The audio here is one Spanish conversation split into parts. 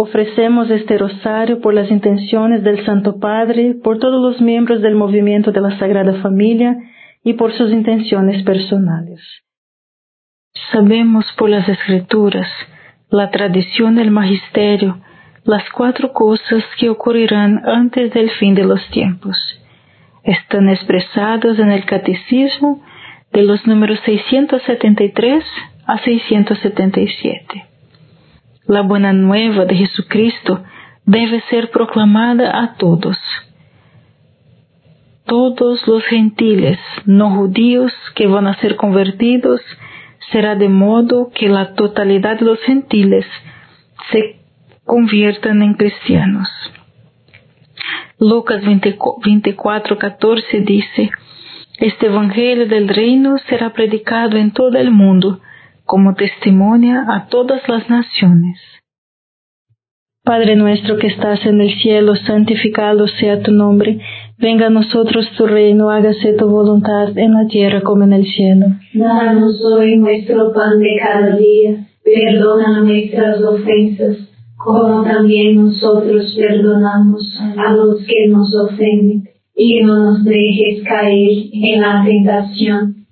Ofrecemos este rosario por las intenciones del Santo Padre, por todos los miembros del movimiento de la Sagrada Familia y por sus intenciones personales. Sabemos por las escrituras, la tradición del magisterio, las cuatro cosas que ocurrirán antes del fin de los tiempos. Están expresados en el Catecismo de los números 673 a 677. La buena nueva de Jesucristo debe ser proclamada a todos. Todos los gentiles no judíos que van a ser convertidos será de modo que la totalidad de los gentiles se conviertan en cristianos. Lucas 24, 14 dice, Este Evangelio del reino será predicado en todo el mundo como testimonia a todas las naciones. Padre nuestro que estás en el cielo, santificado sea tu nombre, venga a nosotros tu reino, hágase tu voluntad en la tierra como en el cielo. Danos hoy nuestro pan de cada día, perdona nuestras ofensas, como también nosotros perdonamos a los que nos ofenden, y no nos dejes caer en la tentación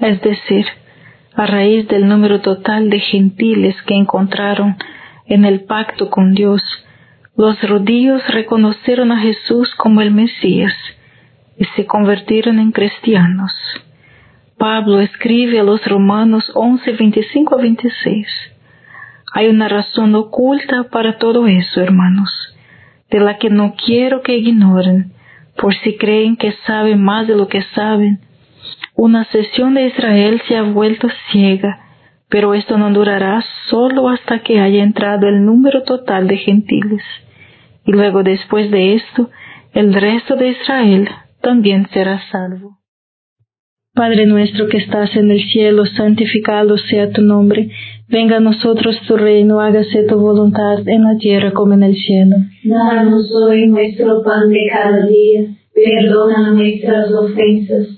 es decir, a raíz del número total de gentiles que encontraron en el pacto con Dios, los judíos reconocieron a Jesús como el Mesías y se convirtieron en cristianos. Pablo escribe a los Romanos 11, 25 a 26. Hay una razón oculta para todo eso, hermanos, de la que no quiero que ignoren, por si creen que saben más de lo que saben una sesión de Israel se ha vuelto ciega, pero esto no durará solo hasta que haya entrado el número total de gentiles. Y luego después de esto, el resto de Israel también será salvo. Padre nuestro que estás en el cielo, santificado sea tu nombre. Venga a nosotros tu reino, hágase tu voluntad en la tierra como en el cielo. Danos hoy nuestro pan de cada día, perdona nuestras ofensas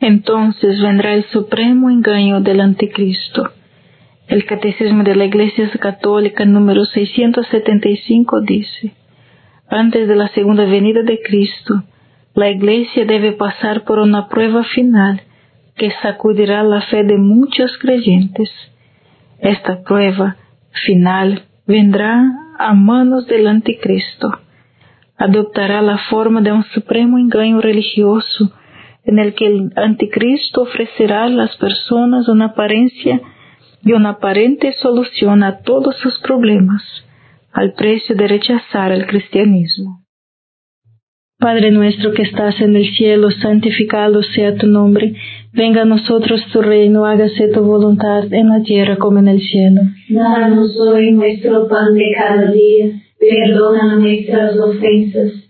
Entonces vendrá el supremo engaño del anticristo. El Catecismo de la Iglesia Católica número 675 dice, antes de la segunda venida de Cristo, la Iglesia debe pasar por una prueba final que sacudirá la fe de muchos creyentes. Esta prueba final vendrá a manos del anticristo. Adoptará la forma de un supremo engaño religioso en el que el anticristo ofrecerá a las personas una apariencia y una aparente solución a todos sus problemas, al precio de rechazar el cristianismo. Padre nuestro que estás en el cielo, santificado sea tu nombre, venga a nosotros tu reino, hágase tu voluntad en la tierra como en el cielo. Danos hoy nuestro pan de cada día, perdona nuestras ofensas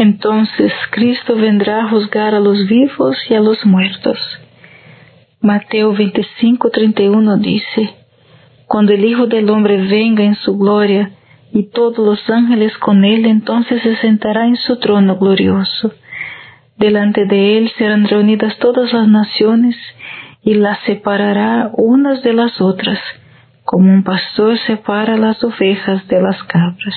Entonces Cristo vendrá a juzgar a los vivos y a los muertos. Mateo 25:31 dice, Cuando el Hijo del Hombre venga en su gloria y todos los ángeles con él, entonces se sentará en su trono glorioso. Delante de él serán reunidas todas las naciones y las separará unas de las otras, como un pastor separa las ovejas de las cabras.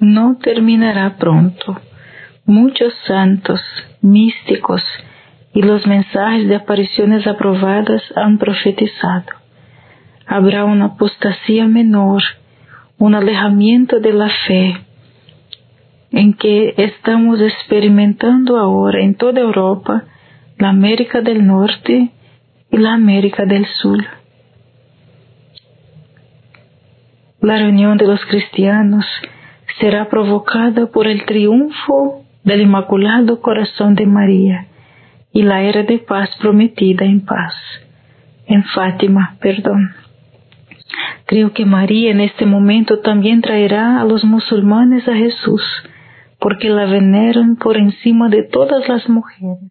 no terminará pronto. Muchos santos, místicos y los mensajes de apariciones aprobadas han profetizado. Habrá una apostasía menor, un alejamiento de la fe, en que estamos experimentando ahora en toda Europa, la América del Norte y la América del Sur. La reunión de los cristianos será provocada por el triunfo del Inmaculado Corazón de María y la era de paz prometida en paz, en Fátima, perdón. Creo que María en este momento también traerá a los musulmanes a Jesús, porque la veneran por encima de todas las mujeres.